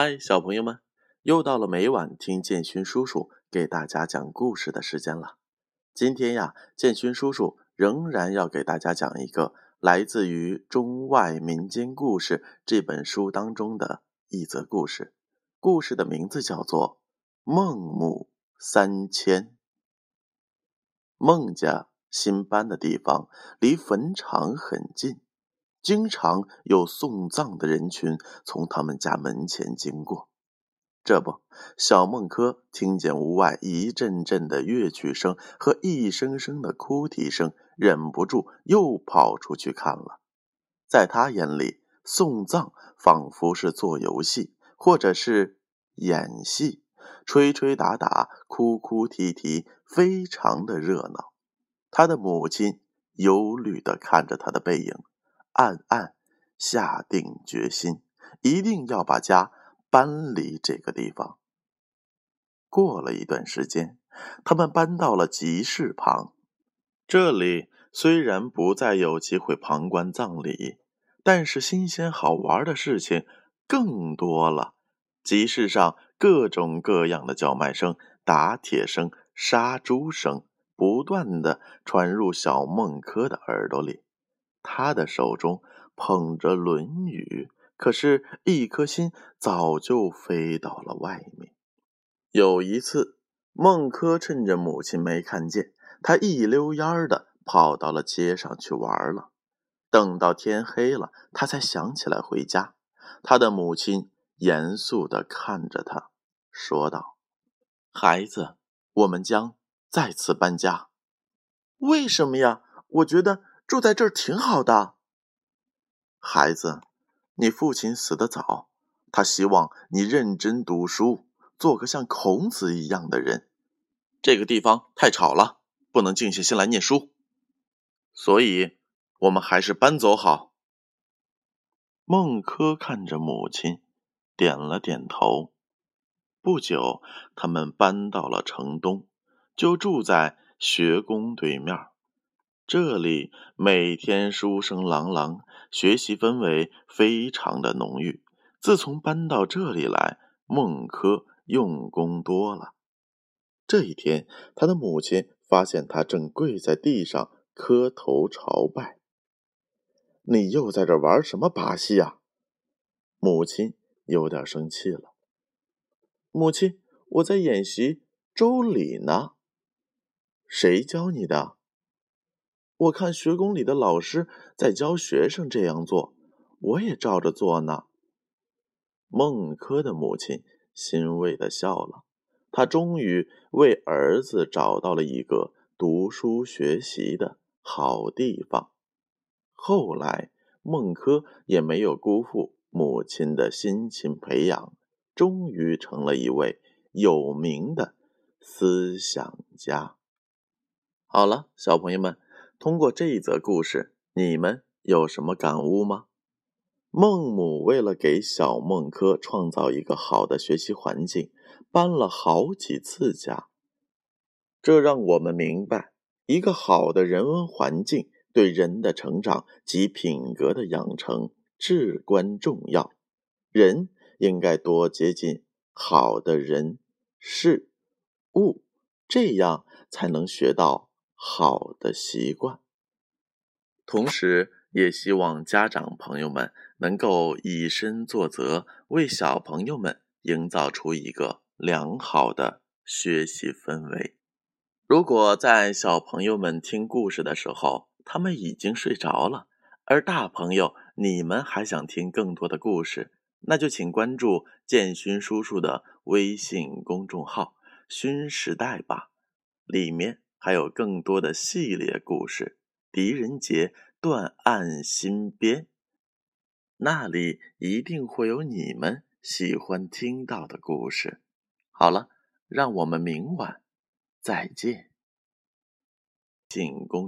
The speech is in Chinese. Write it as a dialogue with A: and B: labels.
A: 嗨，小朋友们，又到了每晚听建勋叔叔给大家讲故事的时间了。今天呀，建勋叔叔仍然要给大家讲一个来自于《中外民间故事》这本书当中的一则故事。故事的名字叫做《孟母三迁》。孟家新搬的地方离坟场很近。经常有送葬的人群从他们家门前经过，这不，小孟轲听见屋外一阵阵的乐曲声和一声声的哭啼声，忍不住又跑出去看了。在他眼里，送葬仿佛是做游戏，或者是演戏，吹吹打打，哭哭啼啼，非常的热闹。他的母亲忧虑地看着他的背影。暗暗下定决心，一定要把家搬离这个地方。过了一段时间，他们搬到了集市旁。这里虽然不再有机会旁观葬礼，但是新鲜好玩的事情更多了。集市上各种各样的叫卖声、打铁声、杀猪声，不断的传入小孟轲的耳朵里。他的手中捧着《论语》，可是，一颗心早就飞到了外面。有一次，孟轲趁着母亲没看见，他一溜烟儿的跑到了街上去玩了。等到天黑了，他才想起来回家。他的母亲严肃的看着他，说道：“孩子，我们将再次搬家。为什么呀？我觉得。”住在这儿挺好的，孩子，你父亲死得早，他希望你认真读书，做个像孔子一样的人。这个地方太吵了，不能静下心来念书，所以我们还是搬走好。孟轲看着母亲，点了点头。不久，他们搬到了城东，就住在学宫对面。这里每天书声朗朗，学习氛围非常的浓郁。自从搬到这里来，孟轲用功多了。这一天，他的母亲发现他正跪在地上磕头朝拜。你又在这玩什么把戏呀？母亲有点生气了。母亲，我在演习《周礼》呢。谁教你的？我看学宫里的老师在教学生这样做，我也照着做呢。孟轲的母亲欣慰的笑了，他终于为儿子找到了一个读书学习的好地方。后来，孟轲也没有辜负母亲的辛勤培养，终于成了一位有名的思想家。好了，小朋友们。通过这一则故事，你们有什么感悟吗？孟母为了给小孟轲创造一个好的学习环境，搬了好几次家。这让我们明白，一个好的人文环境对人的成长及品格的养成至关重要。人应该多接近好的人事物，这样才能学到。好的习惯，同时也希望家长朋友们能够以身作则，为小朋友们营造出一个良好的学习氛围。如果在小朋友们听故事的时候，他们已经睡着了，而大朋友你们还想听更多的故事，那就请关注建勋叔叔的微信公众号“勋时代”吧，里面。还有更多的系列故事，《狄仁杰断案新编》，那里一定会有你们喜欢听到的故事。好了，让我们明晚再见。进宫。